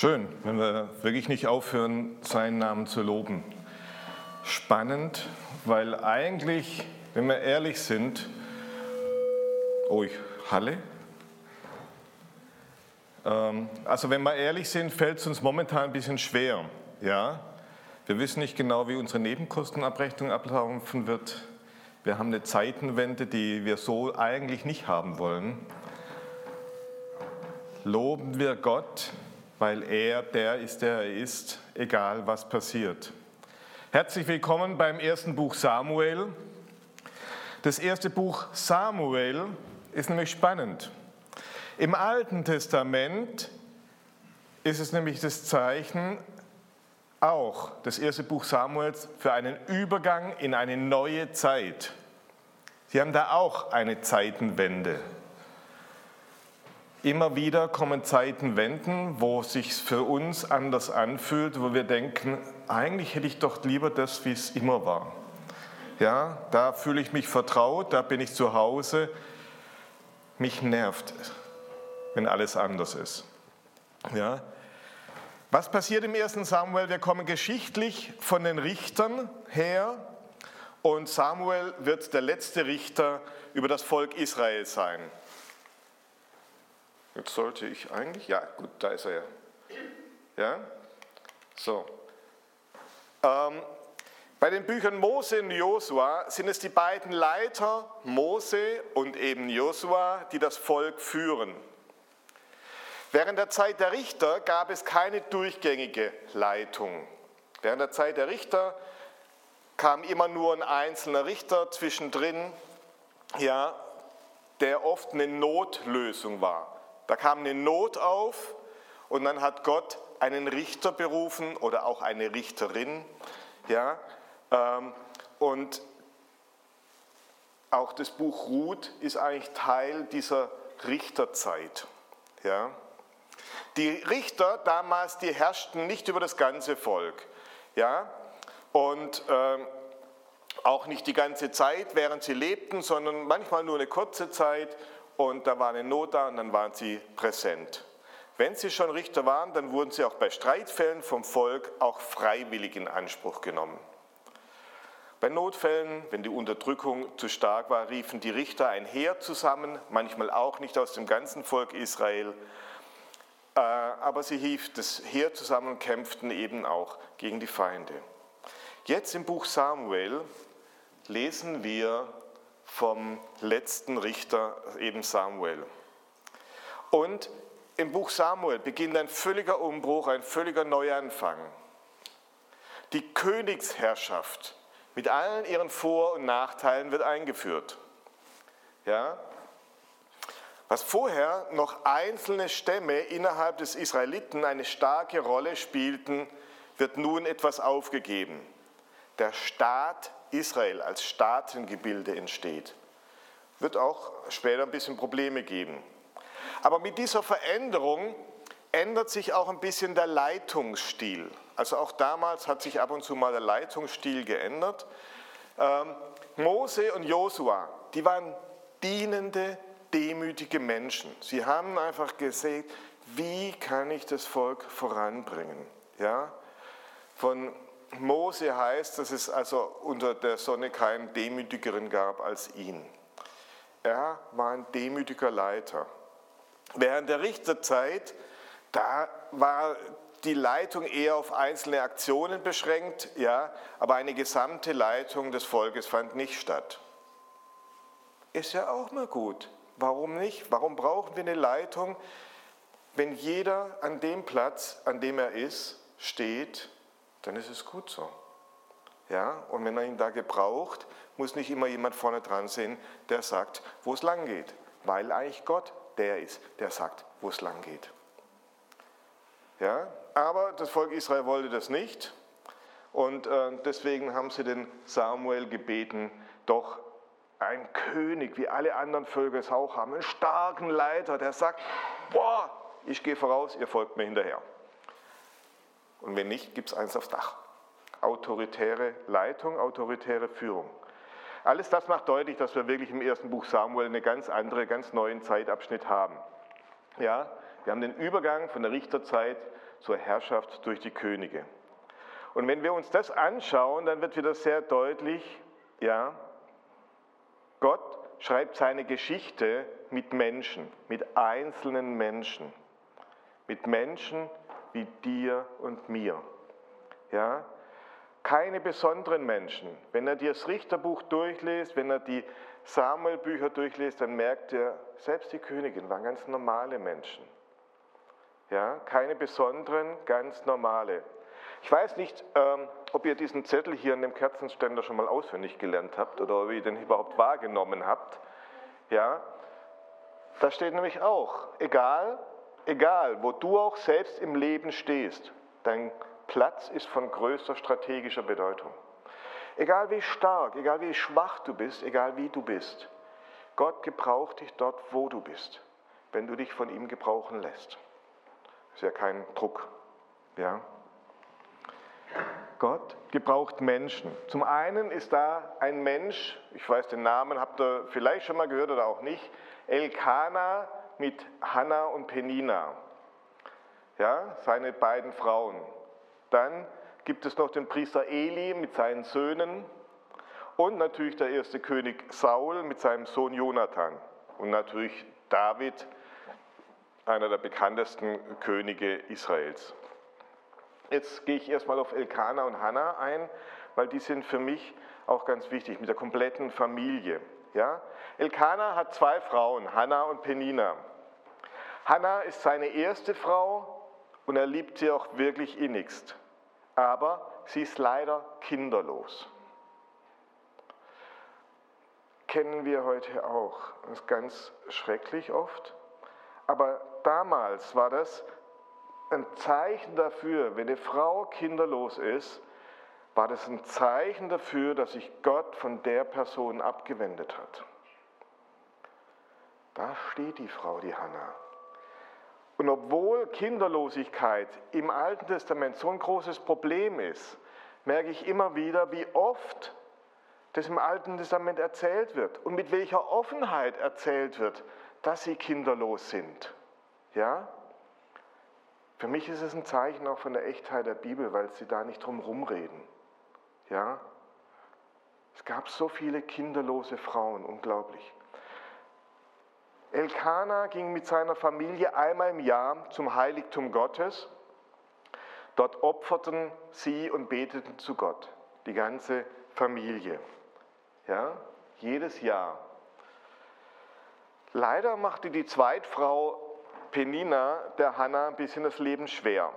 Schön, wenn wir wirklich nicht aufhören, seinen Namen zu loben. Spannend, weil eigentlich, wenn wir ehrlich sind, oh, ich Halle. Ähm, also wenn wir ehrlich sind, fällt es uns momentan ein bisschen schwer. Ja? Wir wissen nicht genau, wie unsere Nebenkostenabrechnung ablaufen wird. Wir haben eine Zeitenwende, die wir so eigentlich nicht haben wollen. Loben wir Gott, weil er der ist, der er ist, egal was passiert. Herzlich willkommen beim ersten Buch Samuel. Das erste Buch Samuel ist nämlich spannend. Im Alten Testament ist es nämlich das Zeichen auch, das erste Buch Samuels, für einen Übergang in eine neue Zeit. Sie haben da auch eine Zeitenwende. Immer wieder kommen Zeitenwenden, wo es sich für uns anders anfühlt, wo wir denken, eigentlich hätte ich doch lieber das, wie es immer war. Ja, da fühle ich mich vertraut, da bin ich zu Hause. Mich nervt, wenn alles anders ist. Ja. Was passiert im ersten Samuel? Wir kommen geschichtlich von den Richtern her und Samuel wird der letzte Richter über das Volk Israel sein. Jetzt sollte ich eigentlich, ja gut, da ist er ja. Ja, so. Ähm, bei den Büchern Mose und Josua sind es die beiden Leiter, Mose und eben Josua, die das Volk führen. Während der Zeit der Richter gab es keine durchgängige Leitung. Während der Zeit der Richter kam immer nur ein einzelner Richter zwischendrin, ja, der oft eine Notlösung war. Da kam eine Not auf und dann hat Gott einen Richter berufen oder auch eine Richterin, ja, ähm, und auch das Buch Ruth ist eigentlich Teil dieser Richterzeit. Ja. Die Richter damals, die herrschten nicht über das ganze Volk. Ja. Und ähm, auch nicht die ganze Zeit, während sie lebten, sondern manchmal nur eine kurze Zeit und da war eine Not da und dann waren sie präsent. Wenn sie schon Richter waren, dann wurden sie auch bei Streitfällen vom Volk auch freiwillig in Anspruch genommen. Bei Notfällen, wenn die Unterdrückung zu stark war, riefen die Richter ein Heer zusammen, manchmal auch nicht aus dem ganzen Volk Israel, äh, aber sie hief das Heer zusammen und kämpften eben auch gegen die Feinde. Jetzt im Buch Samuel lesen wir vom letzten Richter, eben Samuel. Und im Buch Samuel beginnt ein völliger Umbruch, ein völliger Neuanfang. Die Königsherrschaft mit allen ihren Vor- und Nachteilen wird eingeführt. Ja? Was vorher noch einzelne Stämme innerhalb des Israeliten eine starke Rolle spielten, wird nun etwas aufgegeben. Der Staat Israel als Staatengebilde entsteht. Wird auch später ein bisschen Probleme geben. Aber mit dieser Veränderung ändert sich auch ein bisschen der Leitungsstil. Also auch damals hat sich ab und zu mal der Leitungsstil geändert. Ähm, Mose und Josua, die waren dienende, demütige Menschen. Sie haben einfach gesehen, wie kann ich das Volk voranbringen. Ja? Von Mose heißt, dass es also unter der Sonne keinen demütigeren gab als ihn. Er war ein demütiger Leiter. Während der Richterzeit, da war die Leitung eher auf einzelne Aktionen beschränkt, ja, aber eine gesamte Leitung des Volkes fand nicht statt. Ist ja auch mal gut. Warum nicht? Warum brauchen wir eine Leitung, wenn jeder an dem Platz, an dem er ist, steht, dann ist es gut so. Ja, und wenn er ihn da gebraucht, muss nicht immer jemand vorne dran sein, der sagt, wo es lang geht, weil eigentlich Gott der ist, der sagt, wo es lang geht. Ja, aber das Volk Israel wollte das nicht. Und äh, deswegen haben sie den Samuel gebeten, doch ein König, wie alle anderen Völker es auch haben, einen starken Leiter, der sagt, boah, ich gehe voraus, ihr folgt mir hinterher. Und wenn nicht, gibt es eins aufs Dach. Autoritäre Leitung, autoritäre Führung. Alles das macht deutlich, dass wir wirklich im ersten Buch Samuel eine ganz andere, ganz neuen Zeitabschnitt haben. Ja, wir haben den Übergang von der Richterzeit zur Herrschaft durch die Könige. Und wenn wir uns das anschauen, dann wird wieder sehr deutlich, ja, Gott schreibt seine Geschichte mit Menschen, mit einzelnen Menschen, mit Menschen wie dir und mir. Ja, keine besonderen Menschen. Wenn er dir das Richterbuch durchliest, wenn er die Samuel-Bücher durchliest, dann merkt er, selbst die Königin waren ganz normale Menschen. Ja, keine besonderen, ganz normale. Ich weiß nicht, ähm, ob ihr diesen Zettel hier an dem Kerzenständer schon mal auswendig gelernt habt oder ob ihr den überhaupt wahrgenommen habt. Ja, da steht nämlich auch, egal, egal, wo du auch selbst im Leben stehst, dein Platz ist von größter strategischer Bedeutung. Egal wie stark, egal wie schwach du bist, egal wie du bist, Gott gebraucht dich dort, wo du bist, wenn du dich von ihm gebrauchen lässt. Ist ja kein Druck. Ja? Gott gebraucht Menschen. Zum einen ist da ein Mensch, ich weiß den Namen, habt ihr vielleicht schon mal gehört oder auch nicht, Elkana mit Hannah und Penina. Ja, seine beiden Frauen. Dann gibt es noch den Priester Eli mit seinen Söhnen und natürlich der erste König Saul mit seinem Sohn Jonathan und natürlich David, einer der bekanntesten Könige Israels. Jetzt gehe ich erstmal auf Elkanah und Hannah ein, weil die sind für mich auch ganz wichtig, mit der kompletten Familie. Ja? Elkanah hat zwei Frauen, Hannah und Penina. Hannah ist seine erste Frau und er liebt sie auch wirklich innigst. Aber sie ist leider kinderlos. Kennen wir heute auch. Das ist ganz schrecklich oft. Aber damals war das ein Zeichen dafür, wenn eine Frau kinderlos ist, war das ein Zeichen dafür, dass sich Gott von der Person abgewendet hat. Da steht die Frau, die Hannah. Und obwohl Kinderlosigkeit im Alten Testament so ein großes Problem ist, merke ich immer wieder, wie oft das im Alten Testament erzählt wird und mit welcher Offenheit erzählt wird, dass sie kinderlos sind. Ja? Für mich ist es ein Zeichen auch von der Echtheit der Bibel, weil sie da nicht drum rumreden. Ja? Es gab so viele kinderlose Frauen, unglaublich. Elkanah ging mit seiner Familie einmal im Jahr zum Heiligtum Gottes. Dort opferten sie und beteten zu Gott, die ganze Familie. Ja, jedes Jahr. Leider machte die Zweitfrau Penina der Hannah ein bisschen das Leben schwer.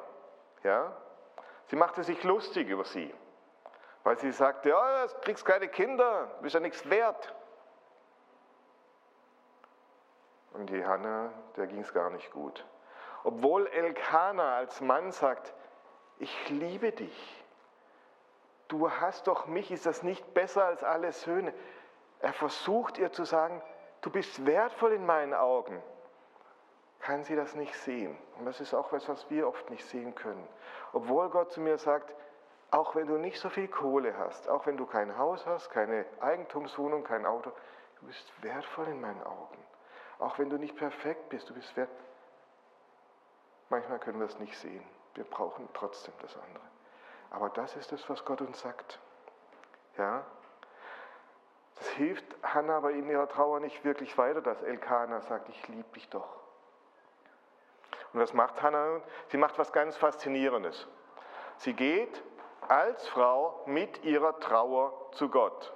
Ja? Sie machte sich lustig über sie, weil sie sagte, ja, du kriegst keine Kinder, du bist ja nichts wert. Und die Hannah, der ging es gar nicht gut. Obwohl Elkanah als Mann sagt, ich liebe dich, du hast doch mich, ist das nicht besser als alle Söhne? Er versucht ihr zu sagen, du bist wertvoll in meinen Augen kann sie das nicht sehen. Und das ist auch etwas, was wir oft nicht sehen können. Obwohl Gott zu mir sagt, auch wenn du nicht so viel Kohle hast, auch wenn du kein Haus hast, keine Eigentumswohnung, kein Auto, du bist wertvoll in meinen Augen. Auch wenn du nicht perfekt bist, du bist wert. Manchmal können wir es nicht sehen. Wir brauchen trotzdem das andere. Aber das ist es, was Gott uns sagt. Ja? Das hilft Hannah aber in ihrer Trauer nicht wirklich weiter, dass Elkanah sagt, ich liebe dich doch. Und was macht Hannah? Sie macht was ganz Faszinierendes. Sie geht als Frau mit ihrer Trauer zu Gott.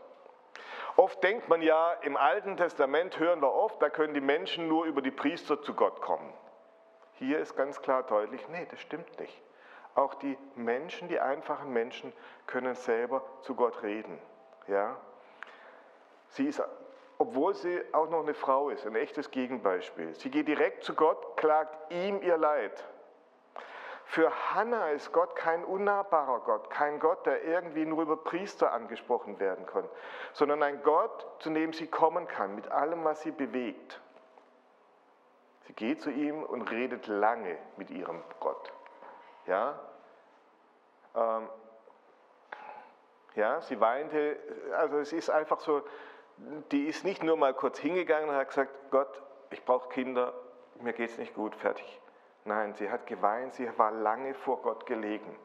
Oft denkt man ja, im Alten Testament hören wir oft, da können die Menschen nur über die Priester zu Gott kommen. Hier ist ganz klar deutlich, nee, das stimmt nicht. Auch die Menschen, die einfachen Menschen, können selber zu Gott reden. Ja? Sie ist obwohl sie auch noch eine Frau ist, ein echtes Gegenbeispiel. Sie geht direkt zu Gott, klagt ihm ihr Leid. Für Hannah ist Gott kein unnahbarer Gott, kein Gott, der irgendwie nur über Priester angesprochen werden kann, sondern ein Gott, zu dem sie kommen kann, mit allem, was sie bewegt. Sie geht zu ihm und redet lange mit ihrem Gott. Ja, ähm, ja sie weinte, also es ist einfach so, die ist nicht nur mal kurz hingegangen und hat gesagt, Gott, ich brauche Kinder, mir geht es nicht gut, fertig. Nein, sie hat geweint, sie war lange vor Gott gelegen,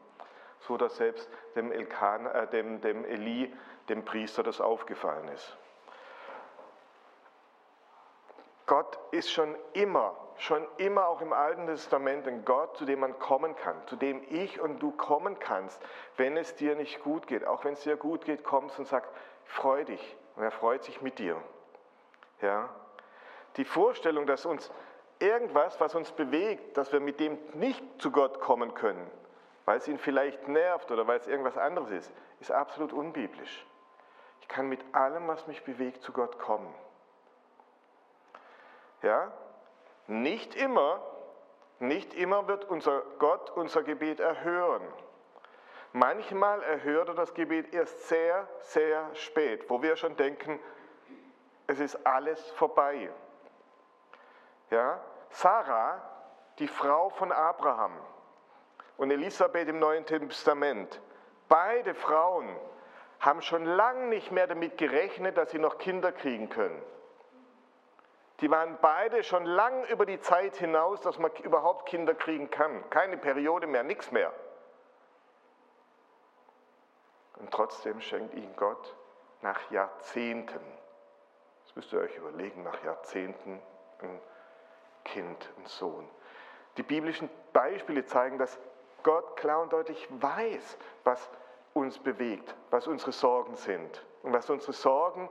so dass selbst dem, Elkan, äh, dem, dem Eli, dem Priester, das aufgefallen ist. Gott ist schon immer, schon immer auch im Alten Testament ein Gott, zu dem man kommen kann, zu dem ich und du kommen kannst, wenn es dir nicht gut geht. Auch wenn es dir gut geht, kommst und sagst, freu dich. Und er freut sich mit dir. Ja? Die Vorstellung, dass uns irgendwas, was uns bewegt, dass wir mit dem nicht zu Gott kommen können, weil es ihn vielleicht nervt oder weil es irgendwas anderes ist, ist absolut unbiblisch. Ich kann mit allem, was mich bewegt, zu Gott kommen. Ja? Nicht immer, nicht immer wird unser Gott unser Gebet erhören. Manchmal erhört er das Gebet erst sehr, sehr spät, wo wir schon denken, es ist alles vorbei. Ja? Sarah, die Frau von Abraham und Elisabeth im Neuen Testament, beide Frauen haben schon lange nicht mehr damit gerechnet, dass sie noch Kinder kriegen können. Die waren beide schon lang über die Zeit hinaus, dass man überhaupt Kinder kriegen kann. Keine Periode mehr, nichts mehr. Und trotzdem schenkt ihnen Gott nach Jahrzehnten, das müsst ihr euch überlegen, nach Jahrzehnten ein Kind, ein Sohn. Die biblischen Beispiele zeigen, dass Gott klar und deutlich weiß, was uns bewegt, was unsere Sorgen sind und was unsere Sorgen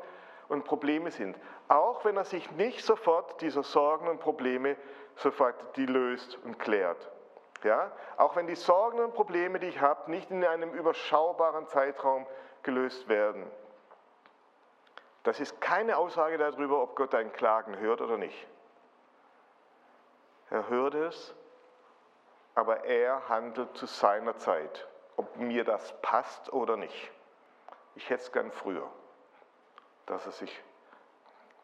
und Probleme sind. Auch wenn er sich nicht sofort dieser Sorgen und Probleme sofort die löst und klärt. Ja? Auch wenn die Sorgen und Probleme, die ich habe, nicht in einem überschaubaren Zeitraum gelöst werden. Das ist keine Aussage darüber, ob Gott dein Klagen hört oder nicht. Er hört es, aber er handelt zu seiner Zeit, ob mir das passt oder nicht. Ich hätte es gern früher, dass er sich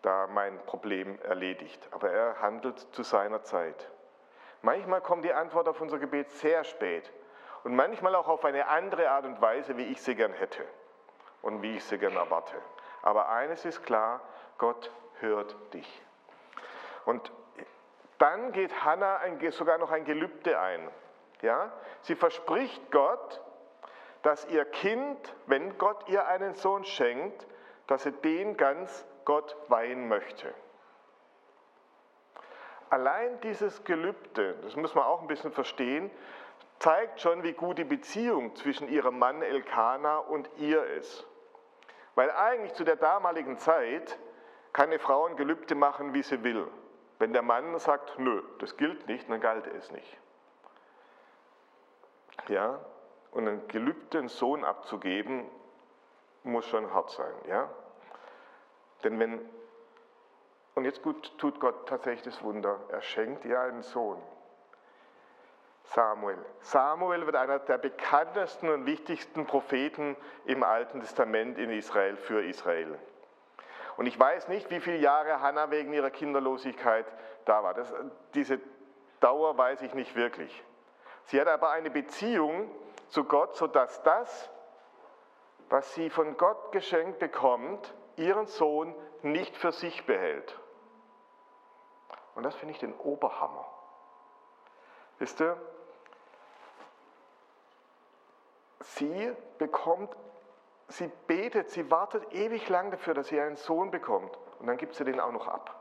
da mein Problem erledigt, aber er handelt zu seiner Zeit. Manchmal kommt die Antwort auf unser Gebet sehr spät und manchmal auch auf eine andere Art und Weise, wie ich sie gern hätte und wie ich sie gern erwarte. Aber eines ist klar, Gott hört dich. Und dann geht Hannah sogar noch ein Gelübde ein. Ja? Sie verspricht Gott, dass ihr Kind, wenn Gott ihr einen Sohn schenkt, dass sie den ganz Gott weihen möchte. Allein dieses Gelübde, das muss man auch ein bisschen verstehen, zeigt schon, wie gut die Beziehung zwischen ihrem Mann Elkanah und ihr ist. Weil eigentlich zu der damaligen Zeit kann eine Frau ein Gelübde machen, wie sie will. Wenn der Mann sagt, nö, das gilt nicht, dann galt es nicht. Ja, und ein gelübden Sohn abzugeben, muss schon hart sein. Ja? Denn wenn und jetzt gut, tut Gott tatsächlich das Wunder. Er schenkt ihr einen Sohn. Samuel. Samuel wird einer der bekanntesten und wichtigsten Propheten im Alten Testament in Israel für Israel. Und ich weiß nicht, wie viele Jahre Hannah wegen ihrer Kinderlosigkeit da war. Das, diese Dauer weiß ich nicht wirklich. Sie hat aber eine Beziehung zu Gott, sodass das, was sie von Gott geschenkt bekommt, ihren Sohn nicht für sich behält. Und das finde ich den Oberhammer. Wisst ihr, sie bekommt, sie betet, sie wartet ewig lang dafür, dass sie einen Sohn bekommt. Und dann gibt sie den auch noch ab.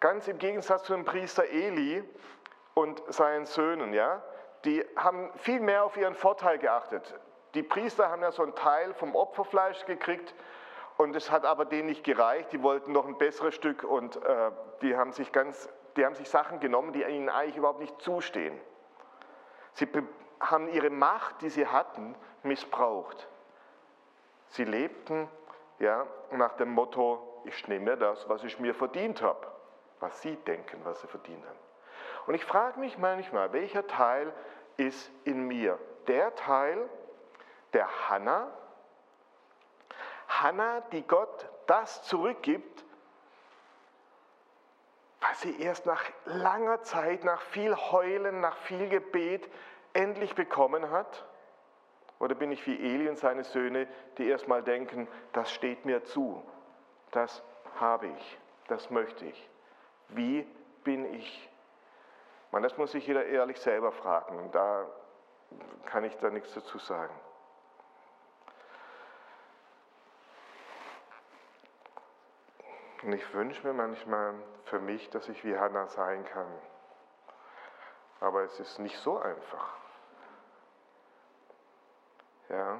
Ganz im Gegensatz zu dem Priester Eli und seinen Söhnen, ja, die haben viel mehr auf ihren Vorteil geachtet. Die Priester haben ja so einen Teil vom Opferfleisch gekriegt und es hat aber denen nicht gereicht, die wollten noch ein besseres Stück und äh, die, haben sich ganz, die haben sich Sachen genommen, die ihnen eigentlich überhaupt nicht zustehen. Sie haben ihre Macht, die sie hatten, missbraucht. Sie lebten ja, nach dem Motto, ich nehme das, was ich mir verdient habe, was sie denken, was sie verdient haben. Und ich frage mich manchmal, welcher Teil ist in mir? Der Teil der Hannah, Hannah, die Gott das zurückgibt, was sie erst nach langer Zeit, nach viel Heulen, nach viel Gebet endlich bekommen hat? Oder bin ich wie Eli und seine Söhne, die erstmal denken, das steht mir zu, das habe ich, das möchte ich. Wie bin ich? Man, das muss sich jeder ehrlich selber fragen und da kann ich da nichts dazu sagen. Und ich wünsche mir manchmal für mich, dass ich wie Hannah sein kann. Aber es ist nicht so einfach. Ja.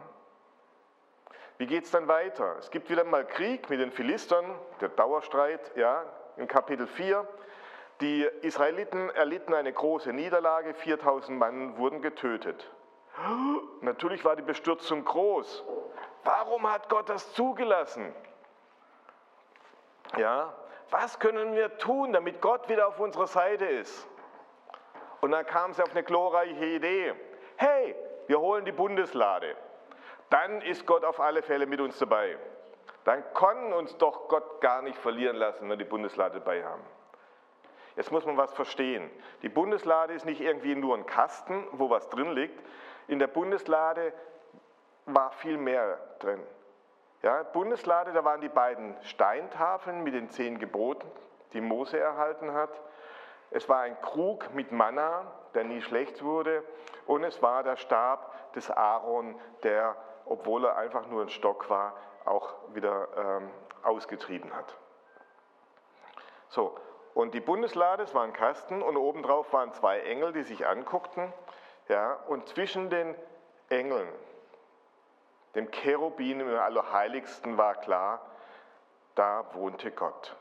Wie geht es dann weiter? Es gibt wieder mal Krieg mit den Philistern, der Dauerstreit, ja, in Kapitel 4. Die Israeliten erlitten eine große Niederlage, 4000 Mann wurden getötet. Natürlich war die Bestürzung groß. Warum hat Gott das zugelassen? Ja, was können wir tun, damit Gott wieder auf unserer Seite ist? Und dann kam sie auf eine glorreiche Idee. Hey, wir holen die Bundeslade. Dann ist Gott auf alle Fälle mit uns dabei. Dann kann uns doch Gott gar nicht verlieren lassen, wenn wir die Bundeslade dabei haben. Jetzt muss man was verstehen. Die Bundeslade ist nicht irgendwie nur ein Kasten, wo was drin liegt. In der Bundeslade war viel mehr drin. Ja, Bundeslade, da waren die beiden Steintafeln mit den zehn Geboten, die Mose erhalten hat. Es war ein Krug mit Manna, der nie schlecht wurde. Und es war der Stab des Aaron, der, obwohl er einfach nur ein Stock war, auch wieder ähm, ausgetrieben hat. So, und die Bundeslade, es war ein Kasten und obendrauf waren zwei Engel, die sich anguckten. Ja, und zwischen den Engeln dem Cherubin im Allerheiligsten war klar, da wohnte Gott.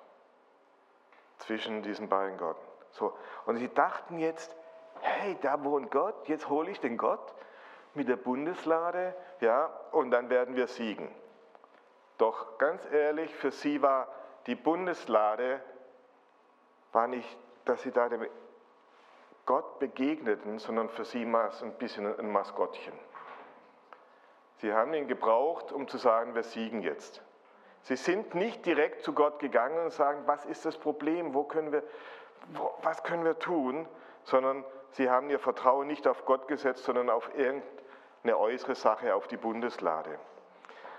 Zwischen diesen beiden Gotten. So. Und sie dachten jetzt, hey, da wohnt Gott, jetzt hole ich den Gott mit der Bundeslade, ja, und dann werden wir siegen. Doch ganz ehrlich, für sie war die Bundeslade, war nicht, dass sie da dem Gott begegneten, sondern für sie war es ein bisschen ein Maskottchen. Sie haben ihn gebraucht, um zu sagen, wir siegen jetzt. Sie sind nicht direkt zu Gott gegangen und sagen, was ist das Problem, wo können wir, was können wir tun, sondern sie haben ihr Vertrauen nicht auf Gott gesetzt, sondern auf irgendeine äußere Sache, auf die Bundeslade.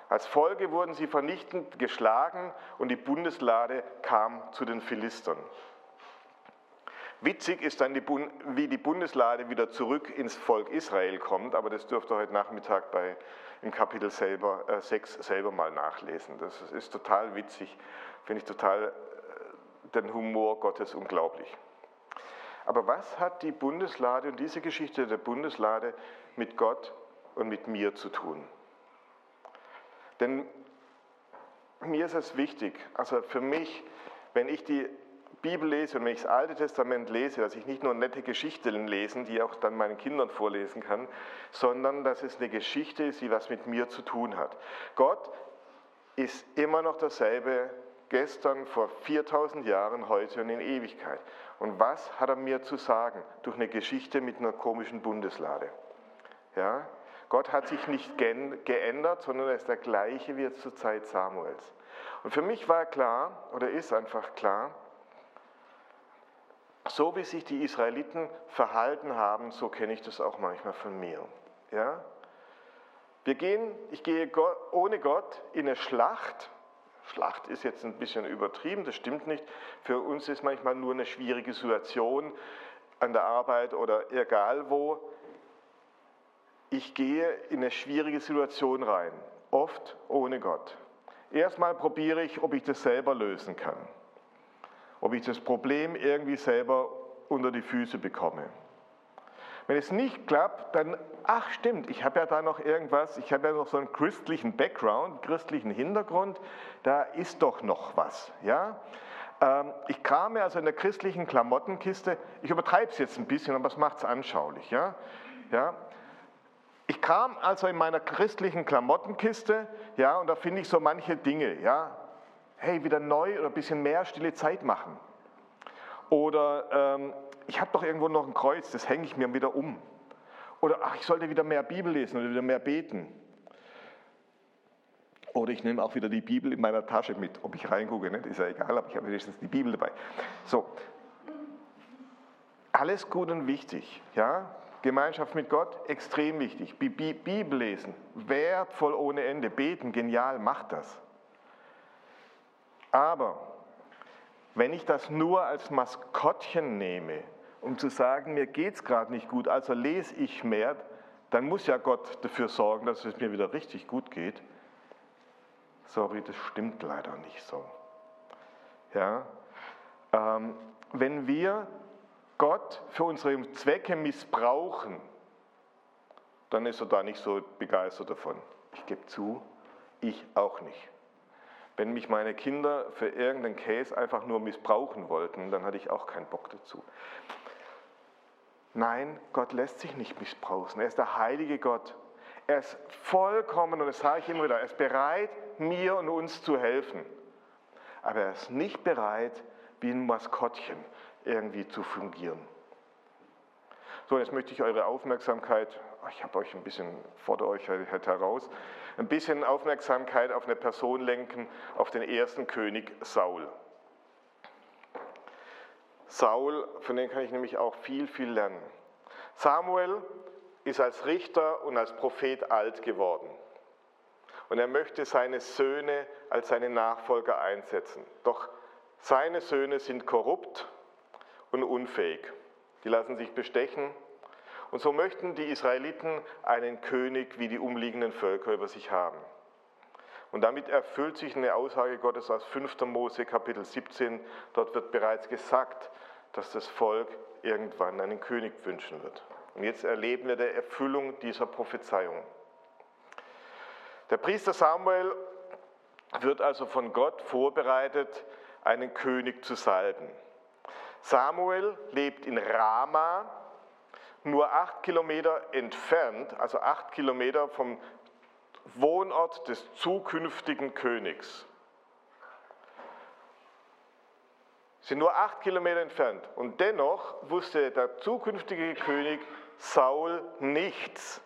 Als Folge wurden sie vernichtend geschlagen und die Bundeslade kam zu den Philistern. Witzig ist dann, die, wie die Bundeslade wieder zurück ins Volk Israel kommt, aber das dürft ihr heute Nachmittag bei, im Kapitel selber, äh, 6 selber mal nachlesen. Das ist total witzig, finde ich total den Humor Gottes unglaublich. Aber was hat die Bundeslade und diese Geschichte der Bundeslade mit Gott und mit mir zu tun? Denn mir ist es wichtig, also für mich, wenn ich die Bibel lese und wenn ich das Alte Testament lese, dass ich nicht nur nette Geschichten lesen, die auch dann meinen Kindern vorlesen kann, sondern dass es eine Geschichte ist, die was mit mir zu tun hat. Gott ist immer noch dasselbe gestern, vor 4000 Jahren, heute und in Ewigkeit. Und was hat er mir zu sagen durch eine Geschichte mit einer komischen Bundeslade? Ja? Gott hat sich nicht geändert, sondern er ist der gleiche wie zur Zeit Samuels. Und für mich war klar, oder ist einfach klar, so wie sich die Israeliten verhalten haben, so kenne ich das auch manchmal von mir. Ja? Wir gehen, ich gehe ohne Gott in eine Schlacht. Schlacht ist jetzt ein bisschen übertrieben, das stimmt nicht. Für uns ist manchmal nur eine schwierige Situation an der Arbeit oder egal wo. Ich gehe in eine schwierige Situation rein, oft ohne Gott. Erstmal probiere ich, ob ich das selber lösen kann ob ich das Problem irgendwie selber unter die Füße bekomme. Wenn es nicht klappt, dann, ach stimmt, ich habe ja da noch irgendwas, ich habe ja noch so einen christlichen Background, christlichen Hintergrund, da ist doch noch was. Ja? Ähm, ich krame also in der christlichen Klamottenkiste, ich übertreibe es jetzt ein bisschen, aber es macht es anschaulich. Ja? Ja? Ich kram also in meiner christlichen Klamottenkiste, ja, und da finde ich so manche Dinge, ja, hey, wieder neu oder ein bisschen mehr stille Zeit machen. Oder ähm, ich habe doch irgendwo noch ein Kreuz, das hänge ich mir wieder um. Oder ach, ich sollte wieder mehr Bibel lesen oder wieder mehr beten. Oder ich nehme auch wieder die Bibel in meiner Tasche mit. Ob ich reingucke, nicht? ist ja egal, aber ich habe wenigstens die Bibel dabei. So, alles gut und wichtig. Ja? Gemeinschaft mit Gott, extrem wichtig. Bibel lesen, wertvoll ohne Ende. Beten, genial, macht das. Aber wenn ich das nur als Maskottchen nehme um zu sagen, mir geht es gerade nicht gut, also lese ich mehr, dann muss ja Gott dafür sorgen, dass es mir wieder richtig gut geht. Sorry, das stimmt leider nicht so. Ja? Ähm, wenn wir Gott für unsere Zwecke missbrauchen, dann ist er da nicht so begeistert davon. Ich gebe zu, ich auch nicht. Wenn mich meine Kinder für irgendeinen Case einfach nur missbrauchen wollten, dann hatte ich auch keinen Bock dazu. Nein, Gott lässt sich nicht missbrauchen. Er ist der heilige Gott. Er ist vollkommen, und das sage ich immer wieder, er ist bereit, mir und uns zu helfen. Aber er ist nicht bereit, wie ein Maskottchen irgendwie zu fungieren. So, jetzt möchte ich eure Aufmerksamkeit, ich habe euch ein bisschen, fordere euch halt heraus, ein bisschen Aufmerksamkeit auf eine Person lenken, auf den ersten König Saul. Saul, von dem kann ich nämlich auch viel, viel lernen. Samuel ist als Richter und als Prophet alt geworden. Und er möchte seine Söhne als seine Nachfolger einsetzen. Doch seine Söhne sind korrupt und unfähig. Die lassen sich bestechen. Und so möchten die Israeliten einen König wie die umliegenden Völker über sich haben. Und damit erfüllt sich eine Aussage Gottes aus 5. Mose Kapitel 17. Dort wird bereits gesagt, dass das Volk irgendwann einen König wünschen wird. Und jetzt erleben wir die Erfüllung dieser Prophezeiung. Der Priester Samuel wird also von Gott vorbereitet, einen König zu salben. Samuel lebt in Rama, nur acht Kilometer entfernt, also acht Kilometer vom Wohnort des zukünftigen Königs. Sind nur acht Kilometer entfernt. Und dennoch wusste der zukünftige König Saul nichts,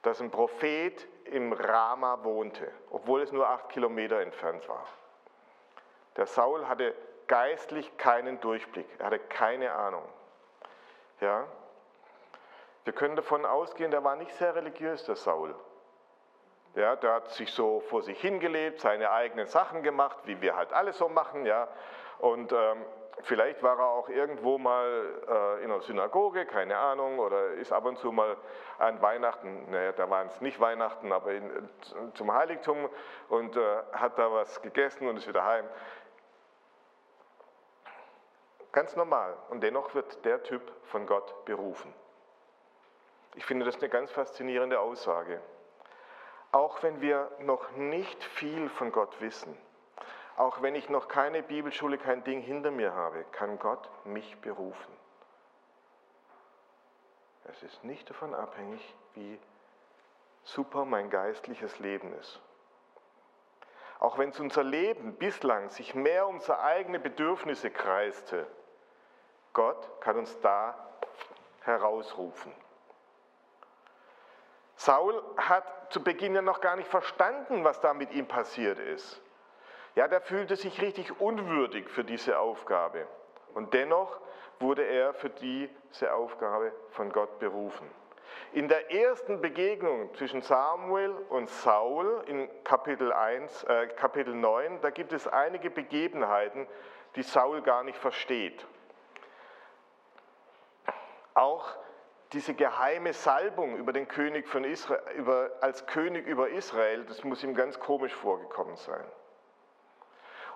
dass ein Prophet im Rama wohnte, obwohl es nur acht Kilometer entfernt war. Der Saul hatte geistlich keinen Durchblick, er hatte keine Ahnung. Ja? Wir können davon ausgehen, der war nicht sehr religiös, der Saul. Ja, der hat sich so vor sich hingelebt, seine eigenen Sachen gemacht, wie wir halt alle so machen. Ja. Und ähm, vielleicht war er auch irgendwo mal äh, in einer Synagoge, keine Ahnung, oder ist ab und zu mal an Weihnachten, naja, da waren es nicht Weihnachten, aber in, zum Heiligtum und äh, hat da was gegessen und ist wieder heim. Ganz normal. Und dennoch wird der Typ von Gott berufen. Ich finde das eine ganz faszinierende Aussage. Auch wenn wir noch nicht viel von Gott wissen, auch wenn ich noch keine Bibelschule, kein Ding hinter mir habe, kann Gott mich berufen. Es ist nicht davon abhängig, wie super mein geistliches Leben ist. Auch wenn unser Leben bislang sich mehr um unsere eigenen Bedürfnisse kreiste, Gott kann uns da herausrufen. Saul hat zu Beginn ja noch gar nicht verstanden, was da mit ihm passiert ist. Ja, der fühlte sich richtig unwürdig für diese Aufgabe. Und dennoch wurde er für diese Aufgabe von Gott berufen. In der ersten Begegnung zwischen Samuel und Saul in Kapitel, 1, äh, Kapitel 9, da gibt es einige Begebenheiten, die Saul gar nicht versteht. Auch diese geheime Salbung über den König von Israel, über, als König über Israel, das muss ihm ganz komisch vorgekommen sein.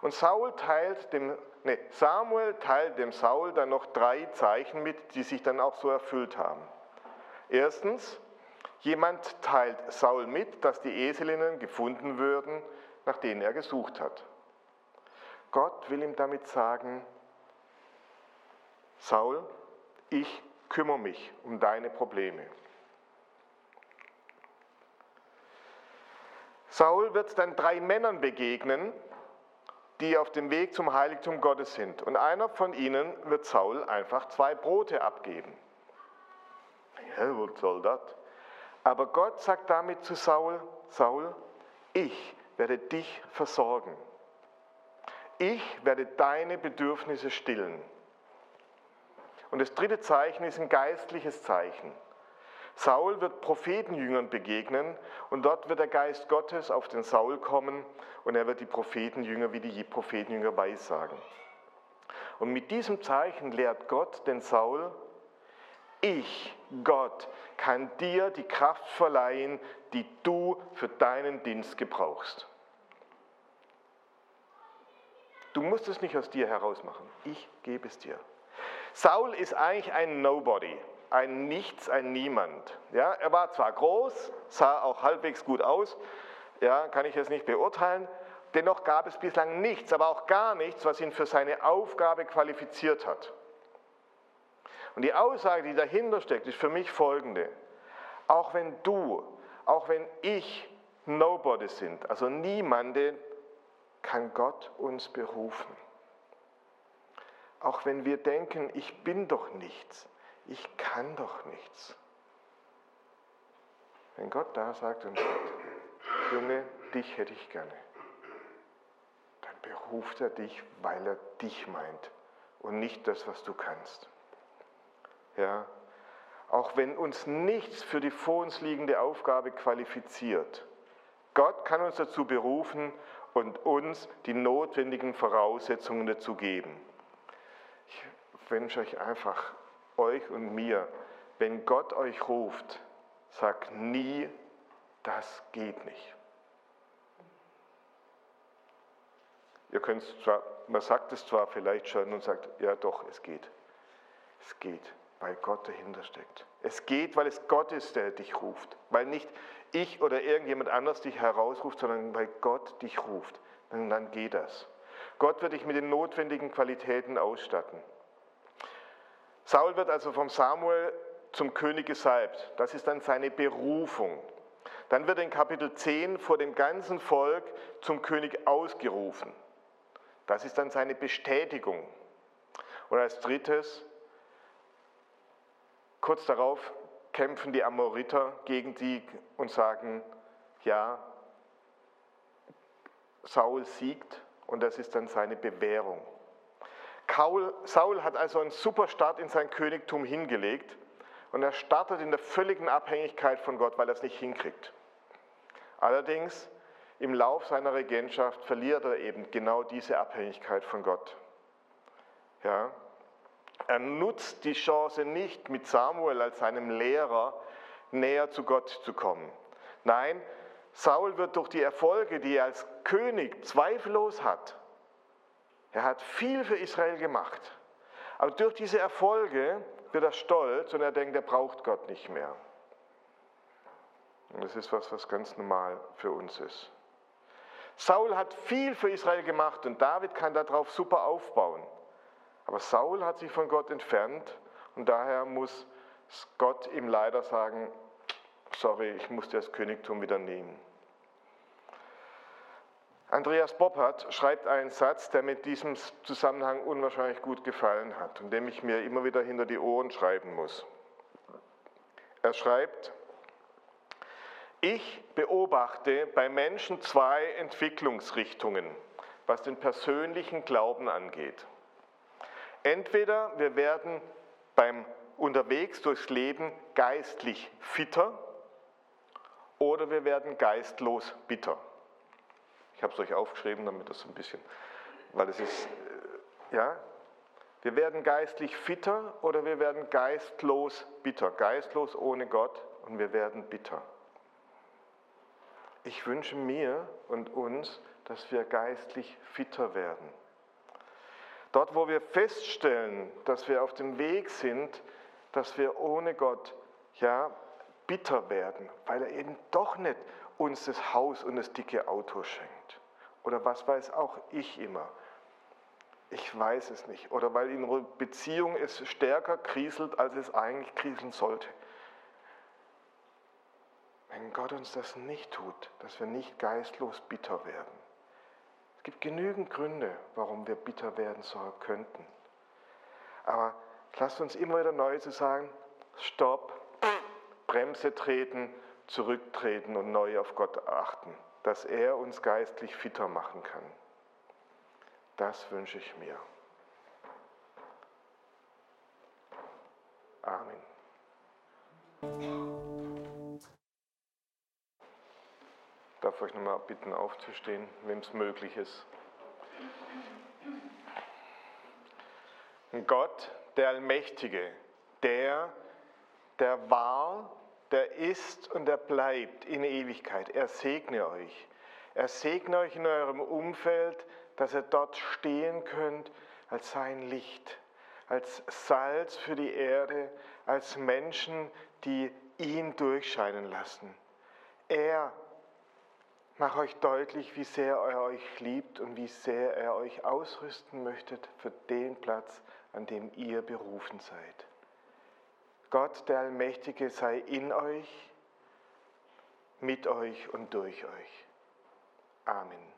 Und Saul teilt dem, nee, Samuel teilt dem Saul dann noch drei Zeichen mit, die sich dann auch so erfüllt haben. Erstens, jemand teilt Saul mit, dass die Eselinnen gefunden würden, nach denen er gesucht hat. Gott will ihm damit sagen, Saul, ich kümmere mich um deine Probleme. Saul wird dann drei Männern begegnen, die auf dem Weg zum Heiligtum Gottes sind. Und einer von ihnen wird Saul einfach zwei Brote abgeben. Ja, was soll das? Aber Gott sagt damit zu Saul, Saul, ich werde dich versorgen. Ich werde deine Bedürfnisse stillen. Und das dritte Zeichen ist ein geistliches Zeichen. Saul wird Prophetenjüngern begegnen und dort wird der Geist Gottes auf den Saul kommen und er wird die Prophetenjünger wie die Prophetenjünger weissagen. Und mit diesem Zeichen lehrt Gott den Saul, ich, Gott, kann dir die Kraft verleihen, die du für deinen Dienst gebrauchst. Du musst es nicht aus dir heraus machen. Ich gebe es dir. Saul ist eigentlich ein Nobody, ein Nichts, ein Niemand. Ja, er war zwar groß, sah auch halbwegs gut aus, ja, kann ich jetzt nicht beurteilen. Dennoch gab es bislang nichts, aber auch gar nichts, was ihn für seine Aufgabe qualifiziert hat. Und die Aussage, die dahinter steckt, ist für mich folgende. Auch wenn du, auch wenn ich Nobody sind, also niemande, kann Gott uns berufen. Auch wenn wir denken, ich bin doch nichts, ich kann doch nichts. Wenn Gott da sagt und sagt, Junge, dich hätte ich gerne, dann beruft er dich, weil er dich meint und nicht das, was du kannst. Ja, auch wenn uns nichts für die vor uns liegende Aufgabe qualifiziert. Gott kann uns dazu berufen und uns die notwendigen Voraussetzungen dazu geben. Ich wünsche euch einfach, euch und mir, wenn Gott euch ruft, sagt nie, das geht nicht. Ihr könnt zwar, man sagt es zwar vielleicht schon und sagt, ja doch, es geht. Es geht weil Gott dahinter steckt. Es geht, weil es Gott ist, der dich ruft. Weil nicht ich oder irgendjemand anders dich herausruft, sondern weil Gott dich ruft. Und dann geht das. Gott wird dich mit den notwendigen Qualitäten ausstatten. Saul wird also vom Samuel zum König gesalbt. Das ist dann seine Berufung. Dann wird in Kapitel 10 vor dem ganzen Volk zum König ausgerufen. Das ist dann seine Bestätigung. Und als drittes Kurz darauf kämpfen die Amoriter gegen die und sagen, ja, Saul siegt und das ist dann seine Bewährung. Saul hat also einen super Start in sein Königtum hingelegt und er startet in der völligen Abhängigkeit von Gott, weil er es nicht hinkriegt. Allerdings im Lauf seiner Regentschaft verliert er eben genau diese Abhängigkeit von Gott. Ja, er nutzt die Chance nicht, mit Samuel als seinem Lehrer näher zu Gott zu kommen. Nein, Saul wird durch die Erfolge, die er als König zweifellos hat, er hat viel für Israel gemacht, aber durch diese Erfolge wird er stolz und er denkt, er braucht Gott nicht mehr. Und das ist was, was ganz normal für uns ist. Saul hat viel für Israel gemacht und David kann darauf super aufbauen. Aber Saul hat sich von Gott entfernt und daher muss Gott ihm leider sagen, sorry, ich muss dir das Königtum wieder nehmen. Andreas Boppert schreibt einen Satz, der mit diesem Zusammenhang unwahrscheinlich gut gefallen hat und dem ich mir immer wieder hinter die Ohren schreiben muss. Er schreibt, ich beobachte bei Menschen zwei Entwicklungsrichtungen, was den persönlichen Glauben angeht. Entweder wir werden beim unterwegs durchs Leben geistlich fitter oder wir werden geistlos bitter. Ich habe es euch aufgeschrieben, damit das ein bisschen, weil es ist, äh, ja, wir werden geistlich fitter oder wir werden geistlos bitter. Geistlos ohne Gott und wir werden bitter. Ich wünsche mir und uns, dass wir geistlich fitter werden. Dort, wo wir feststellen, dass wir auf dem Weg sind, dass wir ohne Gott ja bitter werden, weil er eben doch nicht uns das Haus und das dicke Auto schenkt. Oder was weiß auch ich immer. Ich weiß es nicht. Oder weil in Beziehung es stärker kriselt, als es eigentlich kriseln sollte. Wenn Gott uns das nicht tut, dass wir nicht geistlos bitter werden, gibt genügend Gründe, warum wir bitter werden sollen könnten. Aber lasst uns immer wieder neu zu sagen, stopp, Bremse treten, zurücktreten und neu auf Gott achten, dass er uns geistlich fitter machen kann. Das wünsche ich mir. Amen. darf euch nochmal bitten, aufzustehen, wem es möglich ist. Gott, der Allmächtige, der, der war, der ist und der bleibt in Ewigkeit. Er segne euch. Er segne euch in eurem Umfeld, dass ihr dort stehen könnt als sein Licht, als Salz für die Erde, als Menschen, die ihn durchscheinen lassen. Er macht euch deutlich, wie sehr er euch liebt und wie sehr er euch ausrüsten möchte für den Platz, an dem ihr berufen seid. Gott, der Allmächtige, sei in euch, mit euch und durch euch. Amen.